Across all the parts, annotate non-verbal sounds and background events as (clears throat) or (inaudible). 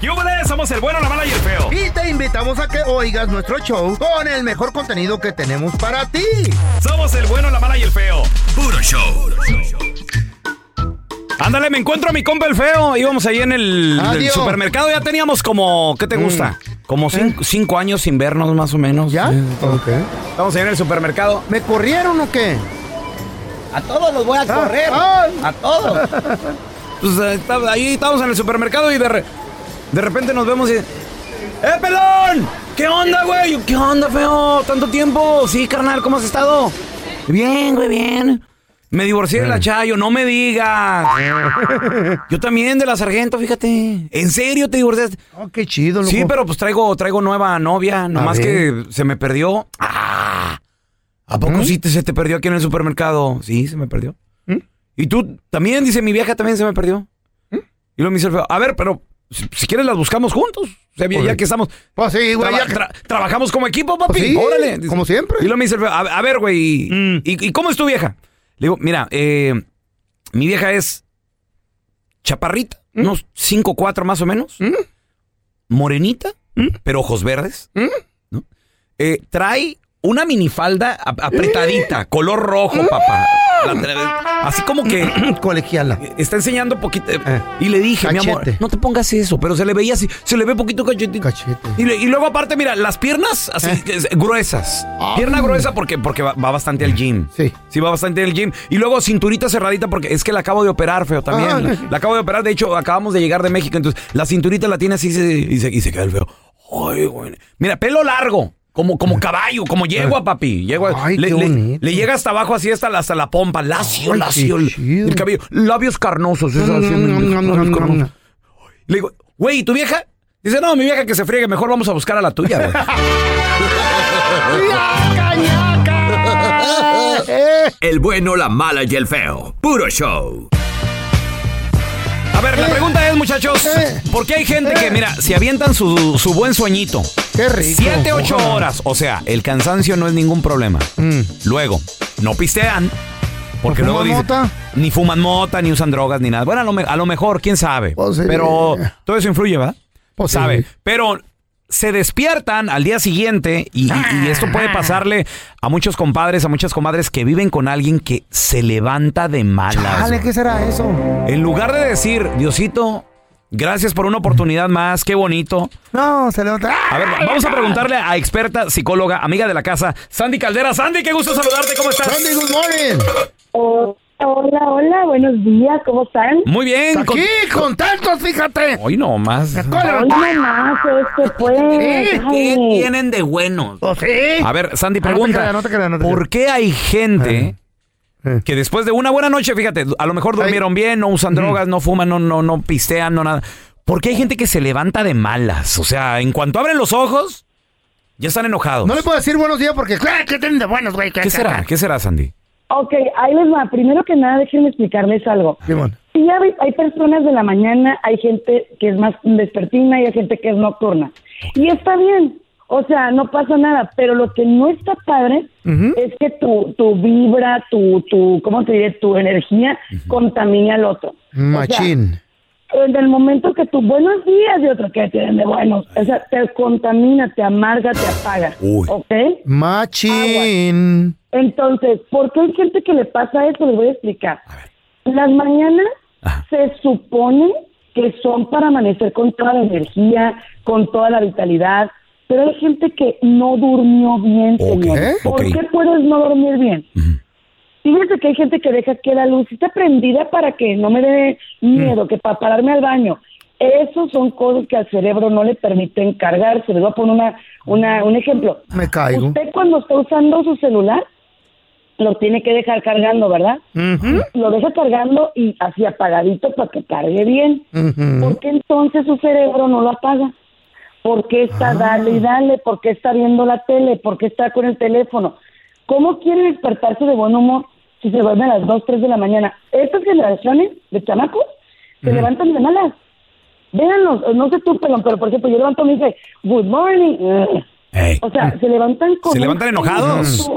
¡Yúbales! Somos el bueno, la mala y el feo. Y te invitamos a que oigas nuestro show con el mejor contenido que tenemos para ti. Somos el bueno, la mala y el feo. Puro show. Ándale, me encuentro a mi compa el feo. Íbamos ahí en el, supermercado. Ya teníamos como, ¿qué te gusta? Como cinco, cinco años sin vernos más o menos. ¿Ya? Sí. Ok. Estamos ahí en el supermercado. ¿Me corrieron o qué? A todos los voy a correr. ay. A todos. (laughs) Pues eh, ahí estamos en el supermercado y de, re- de repente nos vemos y... ¡Eh, pelón! ¿Qué onda, güey? ¿Qué onda, feo? ¿Tanto tiempo? Sí, carnal, ¿cómo has estado? Bien, güey, bien. Me divorcié de la Chayo, no me digas. (laughs) Yo también de la sargento, fíjate. ¿En serio te divorciaste? Oh, qué chido, loco. Sí, pero pues traigo, traigo nueva novia, nomás que se me perdió. Ah, ¿A poco sí te, se te perdió aquí en el supermercado? Sí, se me perdió. Y tú también, dice mi vieja, también se me perdió. Y luego me dice el feo, a ver, pero si, si quieres las buscamos juntos. O sea, ya que estamos... Pues sí, güey. traba- ya- tra- trabajamos como equipo, papi. Pues sí, Órale. Como siempre. Y luego me dice a, a ver, güey, ¿y, Mm. y- y cómo es tu vieja? Le digo, mira, eh, mi vieja es chaparrita, ¿Mm? unos 5 4 más o menos. Morenita, ¿Mm? pero ojos verdes. ¿no? Eh, trae una minifalda ap- apretadita, (laughs) color rojo, papá. La así como que (clears throat) Colegiala. está enseñando poquito. eh, Eh. Y le dije, mi amor, no te pongas eso, pero se le veía así, se le ve poquito cachetito. Cachete. Y, le- y luego aparte, mira, las piernas así Eh. gruesas. Pierna gruesa porque, porque va, va bastante al gym. Sí. Sí, va bastante al gym. Y luego cinturita cerradita porque es que la acabo de operar, feo, también. Ah. La, la acabo de operar, de hecho, acabamos de llegar de México, entonces la cinturita la tiene así se- y, se, y se queda el feo. Ay, güey. Mira, pelo largo. Como, como caballo, como yegua, papi. Yegua. Ay, le, qué le- bonito. le llega hasta abajo así hasta la, hasta la pompa. Lacio, Ay, lacio. El, el cabello. Labios carnosos. así, labios carnosos. Le digo, güey, ¿y tu vieja? Dice, no, mi vieja que se friegue, mejor vamos a buscar a la tuya, güey. (laughs) ¡Ñaca, ñaca! (laughs) Eh, El bueno, la mala y el feo. Puro show. A ver, la pregunta es, muchachos, Eh. ¿por qué hay gente que, mira, se avientan su, su buen sueñito? Qué rico. Siete, ocho Ojalá. horas. O sea, el cansancio no es ningún problema. Mm. Luego, no pistean. Porque ¿No luego dicen, mota? ni fuman mota, ni usan drogas, ni nada. Bueno, a lo, me- a lo mejor, quién sabe. Pues sí. Pero todo eso influye, ¿verdad? Pues sí. sabe. Pero se despiertan al día siguiente y, y- y esto puede pasarle a muchos compadres, a muchas comadres que viven con alguien que se levanta de malas. Dale, güey. ¿qué será eso? En lugar de decir, Diosito, gracias por una oportunidad más, qué bonito. No, se levanta. A ver, vamos a preguntarle a experta psicóloga, amiga de la casa, Sandy Caldera. Sandy, qué gusto saludarte, ¿cómo estás? Sandy, good morning. Oh, hola, hola, buenos días, ¿cómo están? Muy bien. Aquí, contentos, fíjate. Hoy no más. Hoy nomás, este pues. Sí, ¿Qué tienen de buenos? Sí. A ver, Sandy, Ah, no te pregunta. creas, no te creas, no te. ¿Por qué hay gente Eh. que después de una buena noche, fíjate, a lo mejor durmieron bien, no usan drogas, no fuman, no, no, no pistean, no nada? ¿Por qué hay gente que se levanta de malas? O sea, en cuanto abren los ojos, ya están enojados. No le puedo decir buenos días porque, claro, que tienen de buenos, güey. ¿Qué será? ¿Qué será, Sandy? Ok, ahí les va. Primero que nada, déjenme explicarles algo. Simón. Sí, ya hay, hay personas de la mañana, hay gente que es más vespertina y hay gente que es nocturna. Y está bien, o sea, no pasa nada, pero lo que no está padre es que tu, tu vibra, tu, tu, ¿cómo te diré? Tu energía contamine al otro. O sea, Machín. en el momento que tú, buenos días, y otro que tienen de buenos. O sea, te contamina, te amarga, te apaga. ¿Ok? Machín. Entonces, ¿por qué hay gente que le pasa eso? Les voy a explicar. Las mañanas se supone que son para amanecer con toda la energía, con toda la vitalidad, pero hay gente que no durmió bien, señor. ¿Por qué puedes no dormir bien? Fíjense que hay gente que deja que la luz esté prendida para que no me dé miedo, que para pararme al baño. Esos son cosas que al cerebro no le permiten cargarse. Les voy a poner una, una, un ejemplo. Me caigo. Usted cuando está usando su celular, lo tiene que dejar cargando, ¿verdad? Lo deja cargando y así apagadito para que cargue bien. Ujú. ¿Por qué entonces su cerebro no lo apaga? ¿Por qué está dale y dale? ¿Por qué está viendo la tele? ¿Por qué está con el teléfono? ¿Cómo quiere despertarse de buen humor si se duerme a las 2, 3 de la mañana? Estas generaciones de chamacos se levantan de malas. Véanlos, no sé tú, pelón, pero por ejemplo, yo levanto y me dice, good morning. O sea, se levantan con... Se levantan enojados.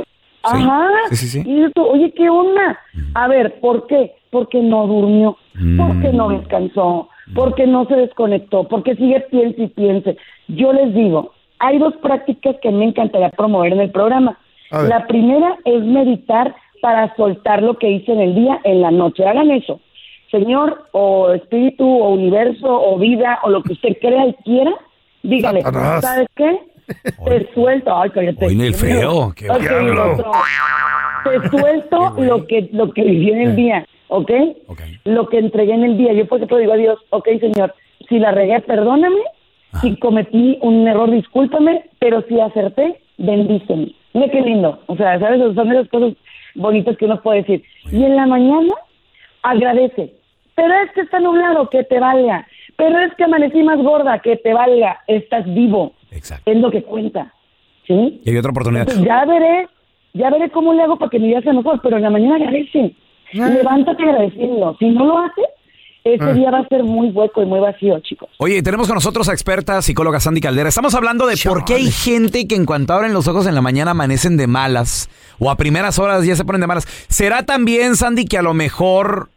Ajá. Sí, sí, sí. Y dices tú, oye, ¿qué onda? A ver, ¿por qué? Porque no durmió, porque no descansó, porque no se desconectó, porque sigue piense y piense. Yo les digo, hay dos prácticas que me encantaría promover en el programa. La primera es meditar para soltar lo que hice en el día, en la noche. Hagan eso. Señor, o espíritu, o universo, o vida, o lo que usted crea y quiera, dígale. ¿sabes qué? Te suelto. Ay, cállate. Oye, el feo, qué. Te suelto lo que, lo que viví en el día, ¿ok? Ok. Lo que entregué en el día. Yo por ejemplo digo a Dios, ok, Señor, si la regué, perdóname. Si cometí un error, discúlpame. Pero si acerté, bendíceme. Mira qué lindo. O sea, ¿sabes? Son de las cosas bonitas que uno puede decir. Y en la mañana, agradece. Pero es que está nublado, que te valga. Pero es que amanecí más gorda, que te valga. Estás vivo. Exacto. Es lo que cuenta. ¿Sí? Y hay otra oportunidad. Entonces, ya veré, ya veré cómo le hago para que mi día sea mejor, pero en la mañana agradece. Levántate agradeciendo. Si no lo haces, ese día va a ser muy hueco y muy vacío, chicos. Oye, tenemos con nosotros a experta psicóloga Sandy Caldera. Estamos hablando de por qué hay gente que en cuanto abren los ojos en la mañana amanecen de malas o a primeras horas ya se ponen de malas. ¿Será también, Sandy, que a lo mejor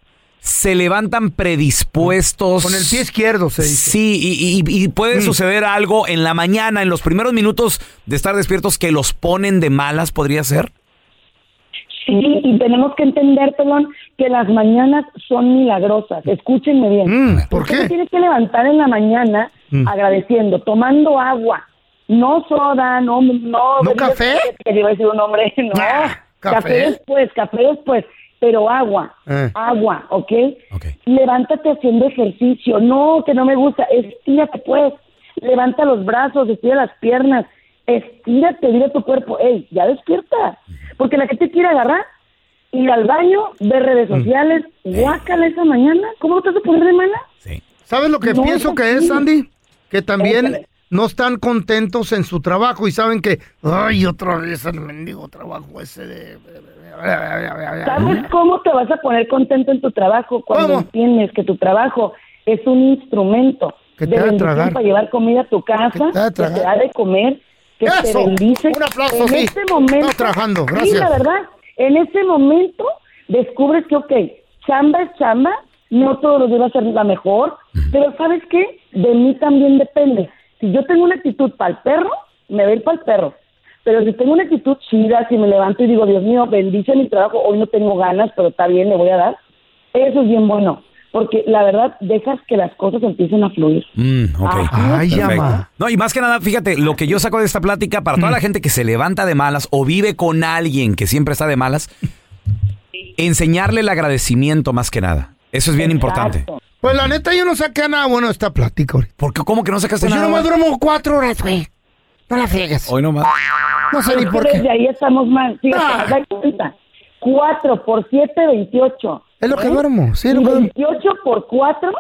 se levantan predispuestos? Con el pie izquierdo se dice. Sí, y, y- y puede suceder algo en la mañana, en los primeros minutos de estar despiertos que los ponen de malas, ¿podría ser? Sí, y tenemos que entender, pelón, que las mañanas son milagrosas. Escúchenme bien. Mm, ¿Por Usted qué? se tiene que levantar en la mañana Mm. agradeciendo, tomando agua. No soda, no... ¿No, ¿No bebida- café? Que iba a decir un hombre, (laughs) no. Ah, café. ¿café? después, café después. Pero agua, Eh. agua, ¿ok? Ok. Levántate haciendo ejercicio. No, que no me gusta. Estírate, pues. Levanta los brazos, estira las piernas. Estírate, dile a tu cuerpo, hey, ya despierta. Porque la gente quiere agarrar, ir al baño, ver redes Mm. sociales. Guácala esa mañana. ¿Cómo te vas a poner de mala? Sí. ¿Sabes lo que No, pienso que es, Sandy? Que también Échale. No están contentos en su trabajo y saben que, ay, otra vez el mendigo trabajo ese de... ¿Sabes cómo te vas a poner contento en tu trabajo cuando ¿Cómo? entiendes que tu trabajo es un instrumento Que te de bendición tragar. para llevar comida a tu casa, Que te que te da de comer, que te ¡Eso! bendice? Un aplauso, en sí. este momento, Estamos trabajando, Sí, gracias. la verdad, en ese momento descubres que, ok, chamba es chamba, no todos los días va a ser la mejor, pero ¿sabes qué? De mí también depende. Si yo tengo una actitud para el perro, me voy para el perro. Pero si tengo una actitud chida, si me levanto y digo, Dios mío, bendice mi trabajo, hoy no tengo ganas, pero está bien, le voy a dar, eso es bien bueno. Porque la verdad, dejas que las cosas empiecen a fluir. Mm, ok. Ah, Ay, llama. No, y más que nada, fíjate, lo que yo saco de esta plática, para toda la gente que se levanta de malas o vive con alguien que siempre está de malas, enseñarle el agradecimiento más que nada. Eso es bien importante. Pues la neta yo no saqué nada bueno de esta plática ahorita. Porque ¿cómo que no sacaste Pues yo nada? nomás más? duermo cuatro horas, güey. No la friegues. Hoy nomás. No sé ni por qué. Desde ahí estamos mal. Fíjate, Ah. da cuenta. 4 por 7, 28. Es lo que ¿Eh? duermo, sí, es Y lo que duermo. 28 por 4,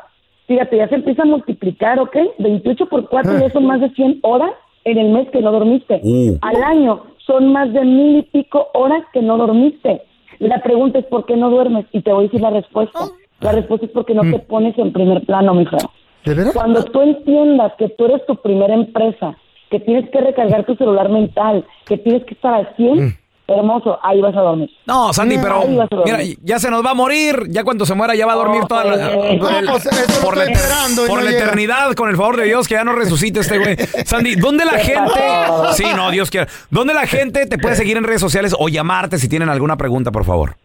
fíjate, ya se empieza a multiplicar, ¿ok? 28 por 4 Ah. ya son más de 100 horas en el mes que no dormiste. Uh. Al año son más de mil y pico horas que no dormiste. La pregunta es ¿por qué no duermes? Y te voy a decir la respuesta. La respuesta es porque no te pones en primer plano, mi feo. ¿De veras? Cuando tú entiendas que tú eres tu primera empresa, que tienes que recargar tu celular mental, que tienes que estar al 100, hermoso, ahí vas a dormir. No, Sandy, pero Ahí vas a dormir. mira, ya se nos va a morir. Ya cuando se muera ya va a dormir toda la, Eh, No, pues, por la, por no la llega. eternidad, con el favor de Dios, que ya no resucite este güey. (laughs) Sandy, ¿dónde la gente? Sí, no, Dios quiera. ¿Dónde la gente te puede seguir en redes sociales o llamarte si tienen alguna pregunta, por favor?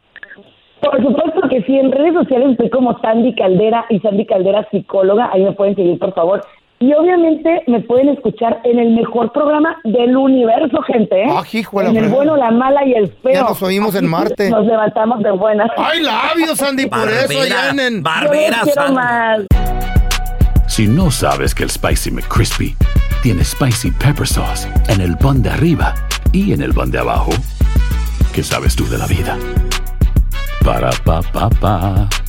Por supuesto que sí, en redes sociales estoy como Sandy Caldera y Sandy Caldera psicóloga, ahí me pueden seguir por favor. Y obviamente me pueden escuchar en el mejor programa del universo, gente, ¿eh? Ah, hijo de la en el fregada. bueno, la mala y el feo. Ya nos oímos en Marte. Nos levantamos de buenas. Ay, labios, Sandy, por eso allá en... en- Yo quiero más. Si no sabes que el Spicy McCrispy tiene Spicy Pepper Sauce en el pan de arriba y en el pan de abajo, ¿qué sabes tú de la vida? Para, pa, pa, pa.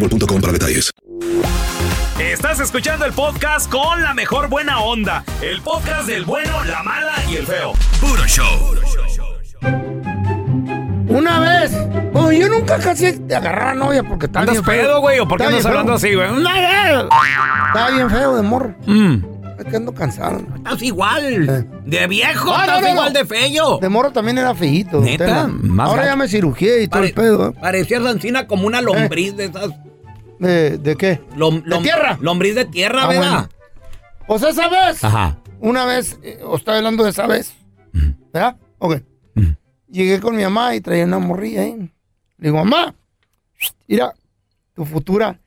boostmobile.com para detalles. Estás escuchando el podcast con la mejor buena onda. El podcast del bueno, la mala y el feo. Puro show. Una vez, pues yo nunca casi te agarraba novia porque estaba ¿Andas bien pedo, güey? ¿O por qué andas hablando feo. así, güey? Una vez. Estaba bien feo de morro. Mm. Es que ando cansado. Estás igual. De viejo, Ah, no, estás no, no. igual de feo. De morro también era feíto. ¿Neta? Ahora gacho. ya me cirugié y todo el pedo. ¿eh? Parecías Ancina como una lombriz de esas. ¿De, de qué? lom- ¿De tierra? Lombriz de tierra, Ah, ¿verdad? bueno. Pues esa vez. Ajá. Una vez, eh, os estaba hablando de esa vez. ¿Verdad? Ok. Llegué con mi mamá y traía una morrilla ahí. Le digo, mamá, mira, tu futura.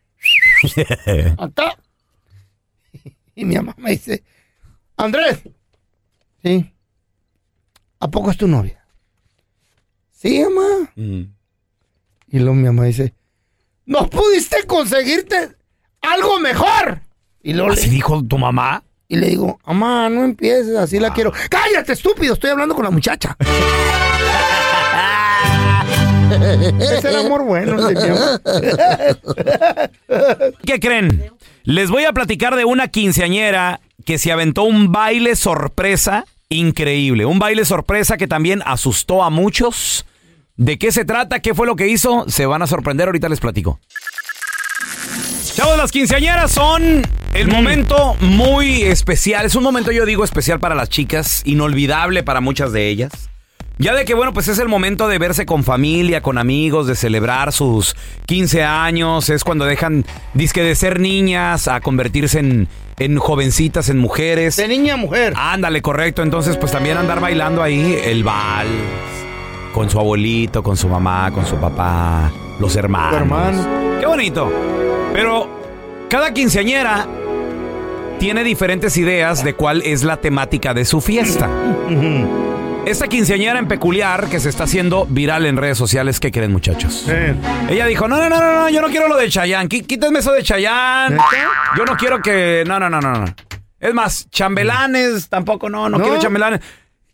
(laughs) Acá. Y mi mamá me dice, Andrés. Sí. ¿A poco es tu novia? Sí, mamá. Y luego mi mamá dice, ¿no pudiste conseguirte algo mejor? Y le- ¿Así dijo tu mamá? y le digo, mamá, no empieces, así la quiero. ¡Cállate, estúpido! Estoy hablando con la muchacha. (laughs) Ese era amor bueno, el. (laughs) ¿Qué creen? Les voy a platicar de una quinceañera que se aventó un baile sorpresa increíble. Un baile sorpresa que también asustó a muchos. ¿De qué se trata? ¿Qué fue lo que hizo? Se van a sorprender, ahorita les platico. Chavos, las quinceañeras son el momento muy especial. Es un momento, yo digo, especial para las chicas, inolvidable para muchas de ellas. Ya de que, bueno, pues es el momento de verse con familia, con amigos, de celebrar sus 15 años. Es cuando dejan, disque de ser niñas, a convertirse en, en jovencitas, en mujeres. De niña a mujer. Ándale, correcto. Entonces, pues también andar bailando ahí el vals. Con su abuelito, con su mamá, con su papá, los hermanos. Hermano. Qué bonito. Pero cada quinceañera tiene diferentes ideas de cuál es la temática de su fiesta. Esta quinceañera en peculiar que se está haciendo viral en redes sociales, ¿qué creen muchachos? Ella dijo, no, no, no, no, no, yo no quiero lo de Chayán, quítenme eso de Chayán. Yo no quiero que... No, no, no, no, no. Es más, chambelanes tampoco, no, no, ¿No? quiero chambelanes.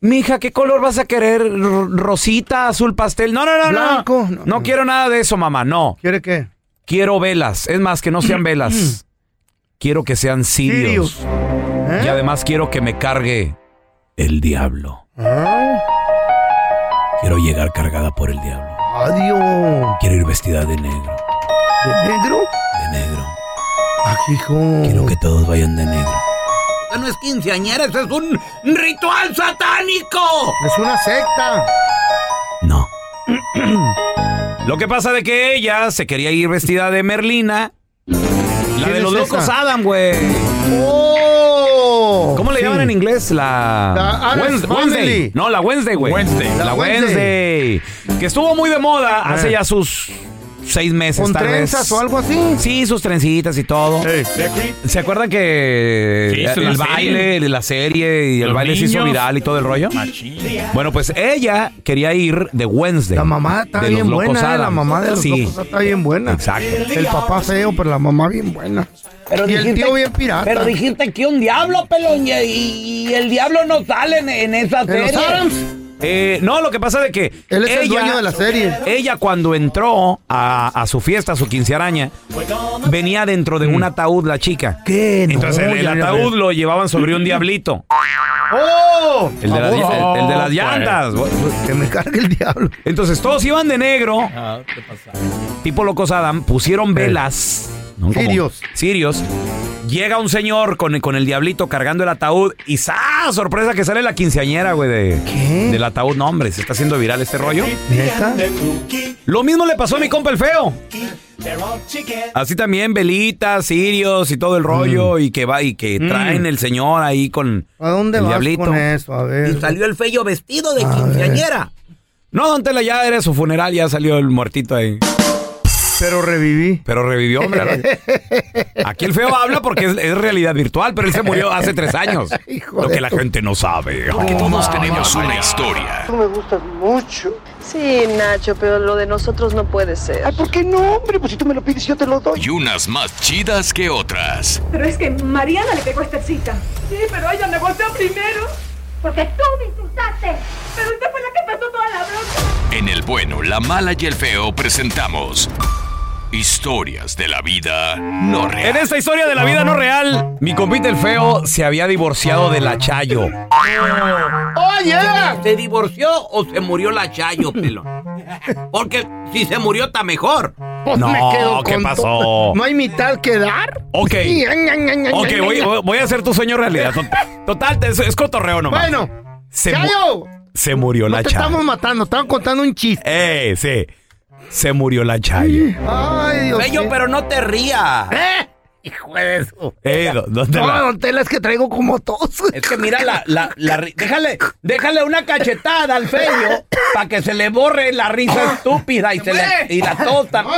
Mija, ¿qué color vas a querer? ¿Rosita, azul pastel? No, no, no, Blanco. no. No quiero nada de eso, mamá, no. ¿Quiere qué? Quiero velas. Es más, que no sean velas. (clears throat) quiero que sean cirios. ¿Eh? Y además quiero que me cargue el diablo. Ah, Quiero llegar cargada por el diablo. Adiós. Quiero ir vestida de negro. ¿De negro? De negro. Ah, hijo. que todos vayan de negro. Esta no es quinceañera, eso es un ritual satánico. Es una secta. No. (clears throat) Lo que pasa de que ella se quería ir vestida de Merlina. La ¿Quién de los es locos esa? Adam, güey. ¡Oh! ¿Cómo le Sí. llaman en inglés? La, La. Wednesday. No, la Wednesday, güey. Wednesday. La, La Wednesday. Que estuvo muy de moda hace Eh. ya sus seis meses, ¿Con tal trenzas vez. o algo así? Sí, sus trencitas y todo. ¿Se acuerdan que Sí, hizo el baile de la serie y el Los baile se hizo viral y todo el rollo? Machín. Bueno, pues ella quería ir de Wednesday. La mamá está de los bien buena, eh, la mamá de los Sí, locos está bien buena. Exacto. El papá feo, pero la mamá bien buena. Pero y el dijiste- tío bien pirata. Pero dijiste que un diablo, pelón, y, y el diablo no sale en, en esa ¿En los serie. Adams? Eh, no, lo que pasa es que Él es el dueño de la serie. Ella cuando entró a, a su fiesta, a su quincearaña, venía dentro de un ataúd la chica. Mm. ¿Qué? No, Entonces el, ataúd lo llevaban sobre un diablito. (laughs) ¡Oh! El de, las- el- el de las pues. llantas. Que me cargue el diablo. Entonces todos iban de negro, tipo locos Adam, pusieron velas. ¿No? Como Sirios. Sirios. Llega un señor con, el- con el diablito cargando el ataúd y ¡sa! Sorpresa que sale la quinceañera, güey, de, ¿Qué? del ataúd. No, hombre, se está haciendo viral este rollo. ¿Neta? Lo mismo le pasó a mi compa el feo. Así también, velitas, sirios y todo el rollo y que va y que traen el señor ahí con ¿A dónde el vas diablito. con eso? A ver. Y salió el feyo vestido de A quinceañera. No, don Tela, ya era su funeral, ya salió el muertito ahí. Pero reviví. Pero revivió, hombre. (laughs) Aquí el feo habla porque es, es realidad virtual, pero él se murió hace tres años. (laughs) Hijo Lo que la gente no sabe. Porque todos tenemos una historia. Tú me gustas mucho. Sí, Nacho, pero lo de nosotros no puede ser. Ay, ¿por qué no, hombre? Pues si tú me lo pides, yo te lo doy. Y unas más chidas que otras. Pero es que Mariana le pegó esta cita. Sí, pero ella me golpeó primero. Porque tú me insultaste. Pero usted fue la que pasó toda la bronca. En el bueno, la mala y el feo presentamos historias de la vida no En real. esta historia de la vida no real, mi compita el feo se había divorciado de la Chayo. ¡Oye! ¿Se divorció o se murió la Chayo, pelón? Porque si se murió está mejor. Pues No, me quedo ¿qué con pasó? ¿No hay mitad que dar? Ok. Sí, Ok, voy, a hacer tu sueño realidad. Tot- Total, es, es cotorreo nomás. Bueno, se, mu- ¡Chayo! se murió No la te Chayo. estamos matando, estaban contando un chiste. Eh, sí. Se murió la Chayo. Ay, Dios mío. pero no te rías. ¡Eh! Hijo de eso. Eh, ¿dó- ¿dónde No, la- don Tela, es que traigo como tos. Es que mira la, la, la ri- déjale, déjale una cachetada al feyo para que se le borre la risa estúpida y se le, y la tosta. (laughs)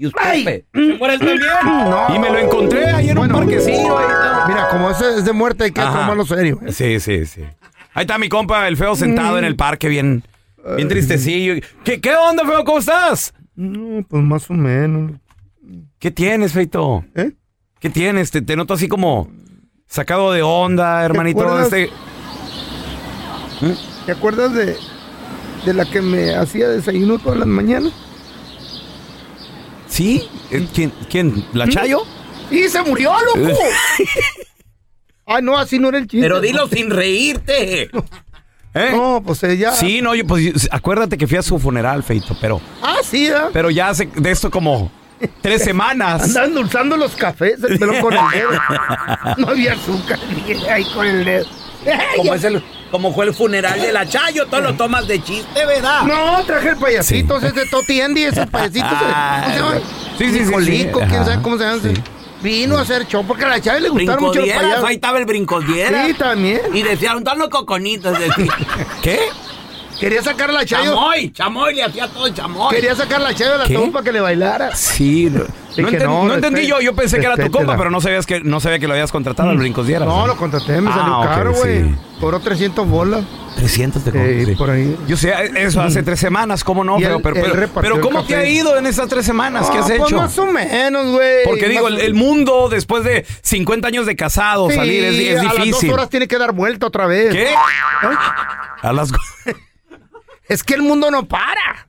Y usted se muere el también. No. Y me lo encontré ahí en un parquecillo. ahí. Mira, como ese es de muerte, hay que Ajá. tomarlo serio. ¿eh? Sí, sí, sí. Ahí está mi compa, el feo sentado en el parque, bien, bien tristecillo. ¿Qué, ¿Qué onda, feo? ¿Cómo estás? No, pues más o menos. ¿Qué tienes, feito? ¿Eh? ¿Qué tienes? Te, te noto así como sacado de onda, hermanito. acuerdas? Este... ¿Te acuerdas de, de la que me hacía desayuno todas las mañanas? ¿Sí? Eh, ¿Quién? ¿Quién? ¿La Chayo? ¡Y se murió, loco! Ay, (laughs) no, así no era el chiste. Pero dilo sin reírte. (laughs) ¿Eh? No, pues ella. Sí, no, yo, pues, acuérdate que fui a su funeral, feito, pero, Ah, sí, ¿eh? pero ya hace de esto como tres semanas. (laughs) Andaba endulzando los cafés, el pelo con el (laughs) dedo. No había azúcar, ahí con el dedo. (laughs) Como, es el, como fue el funeral de la Chayo, todo lo tomas de chiste, ¿verdad? No, traje el payasito, ese de Toti Andy, esos payasitos. Ah, ¿Cómo se llama? sí, sí, sí, Nicolico, sí. quién sabe cómo se llama. sí. Vino a hacer show porque a la chava le gustaron mucho los ahí payasos. estaba el brincodiera. Sí, también. Y decían, todos los coconitos. (laughs) ¿Qué? Quería sacar la chayo. chamoy, chamoy, le hacía todo chamoy. Quería sacar la chayo de la tumba para que le bailara. Sí. No, No enten- no, no entendí yo. Yo pensé que era tu compa, pero no sabías que, no sabía que lo habías contratado al Brincos Dieras. No, lo contraté, me Ah, salió ok, caro, güey. sí. Cobró 300 bolas. 300 de Eh, compra, sí. por ahí. Yo sé, eso hace tres semanas, ¿cómo no? Pero, pero, ¿cómo te ha ido en esas tres semanas? ¿Qué Ah, has pues hecho? más o menos, güey. Porque digo, el, mundo después de 50 años de casado, salir es, es a las dos difícil. horas tiene que dar vuelta otra vez. ¿Qué? ¿Eh? A las... (laughs) Es que el mundo no para.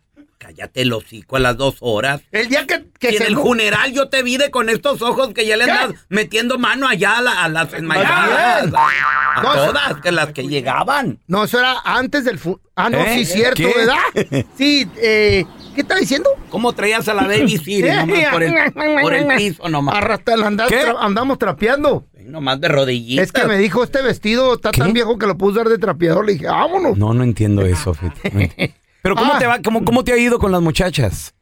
Cállate el hocico a las dos horas. El día que, que Y en se el funeral yo te vi de con estos ojos que ya le andas metiendo mano allá a, la- a las enmayadas. A No, todas, que las que llegaban. No, eso era antes del fu- Ah, no, ¿Eh? sí, cierto, ¿Qué? ¿verdad? Sí, eh, ¿qué está diciendo? ¿Cómo traías a la baby Siri nomás por el, por el piso nomás? Arrastra- andamos, tra- andamos trapeando. Nomás de rodillitas. Es que me dijo, este vestido está ¿Qué? tan viejo que lo puedo usar de trapeador. Le dije, vámonos. No, no entiendo eso. No (laughs) Pero ¿cómo Ah. te va? ¿Cómo, ¿Cómo te ha ido con las muchachas?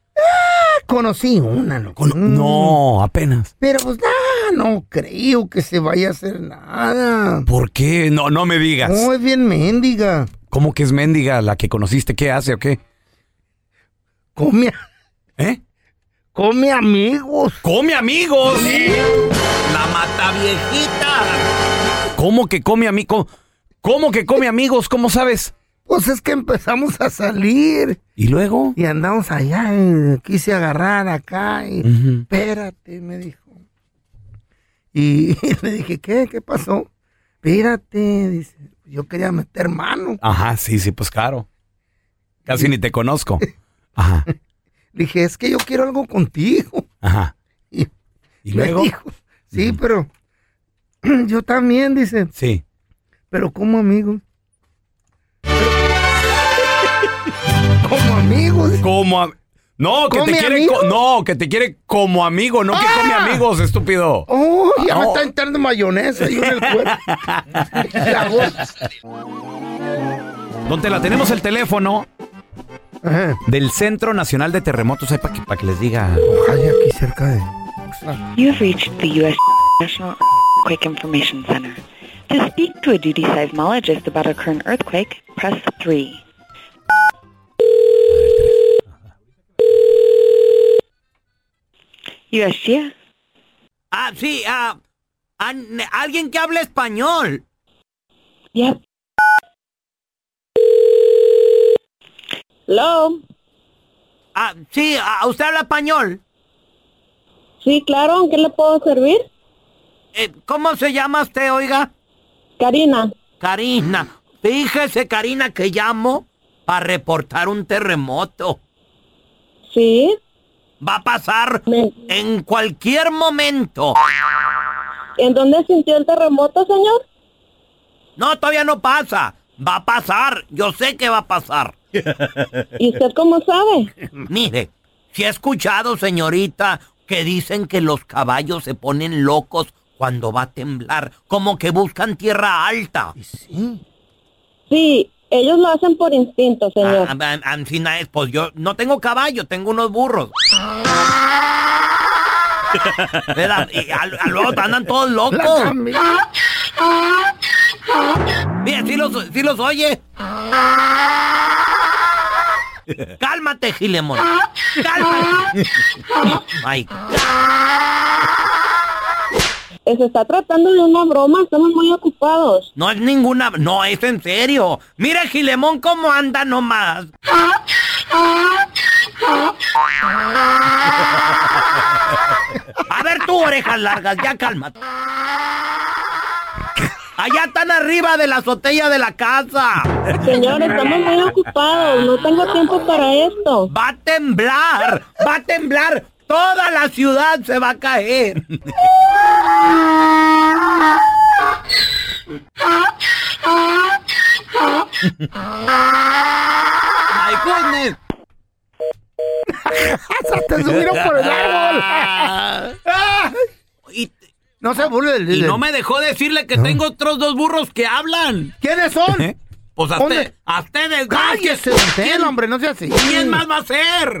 Conocí una. Con- No, apenas. Pero pues nada, no creo que se vaya a hacer nada. ¿Por qué? No, no me digas. No, es bien mendiga. ¿Cómo que es mendiga la que conociste? ¿Qué hace o qué? Come, ¿Eh? come amigos. ¡Come amigos! La mata viejita. ¿Cómo que come amigos? ¿Cómo que come amigos? ¿Cómo sabes? Pues es que empezamos a salir ¿Y luego? y andamos allá y quise agarrar acá y Ujú. espérate, me dijo. (laughs) Y le dije, ¿qué? ¿Qué pasó? Espérate, dice, yo quería meter mano. Ajá, sí, sí, pues claro. Casi ni te conozco. (laughs) Ajá. Le dije, es que yo quiero algo contigo. Ajá. (laughs) Y, ¿Y me luego? dijo, sí, pero (clears throat) yo también, dice, Sí. pero como amigos. como amigos. Como am- No, que te ¿Come quiere amigo? co- no, que te quiere como amigo, no que come amigos, estúpido. Oh, ya me No. está entrando mayonesa ahí en el cuerpo. (laughs) Donde la tenemos el teléfono del Centro Nacional de Terremotos, para que, pa' que les diga. Ay, aquí cerca de. You have reached the U.S. National Earthquake Information Center. To speak to a duty seismologist about a current earthquake, press 3. USGS. Ah, sí, ah, alguien que hable español. Yep. Hello. Ah, sí, ah, ¿usted habla español? Sí, claro, ¿en qué le puedo servir? Eh, ¿Cómo se llama usted, oiga? Karina. Karina. Fíjese, Karina, que llamo para reportar un terremoto. Sí. Va a pasar en cualquier momento. ¿En dónde sintió el terremoto, señor? No, todavía no pasa. Va a pasar. Yo sé que va a pasar. ¿Y usted cómo sabe? (laughs) Mire, si he escuchado, señorita, que dicen que los caballos se ponen locos cuando va a temblar, como que buscan tierra alta. Sí, ellos lo hacen por instinto, señor. Ah, ah, ah, Ancina es, pues yo no tengo caballo, tengo unos burros. (laughs) ¿Verdad? Y al, al luego andan todos locos. Mira, sí los, sí los oye. (laughs) Cálmate, Gilemón. Cálmate. (laughs) Ay, Se está tratando de una broma, estamos muy ocupados. no es ninguna, no es en serio. Mira, Gilemón, cómo anda nomás. (laughs) A ver tú, orejas largas, ya cálmate. Allá están arriba de la azotea de la casa. Señor, estamos muy ocupados, no tengo tiempo para esto. Va a temblar, va a temblar. Toda la ciudad se va a caer. My goodness. Te subieron por el árbol. Y, No se burle del y no me dejó decirle que tengo otros dos burros que hablan. ¿Quiénes son? Pues a, ¿Dónde? usted- a ustedes. Cállese, Tela, hombre, no sea así. ¿Quién más va a ser?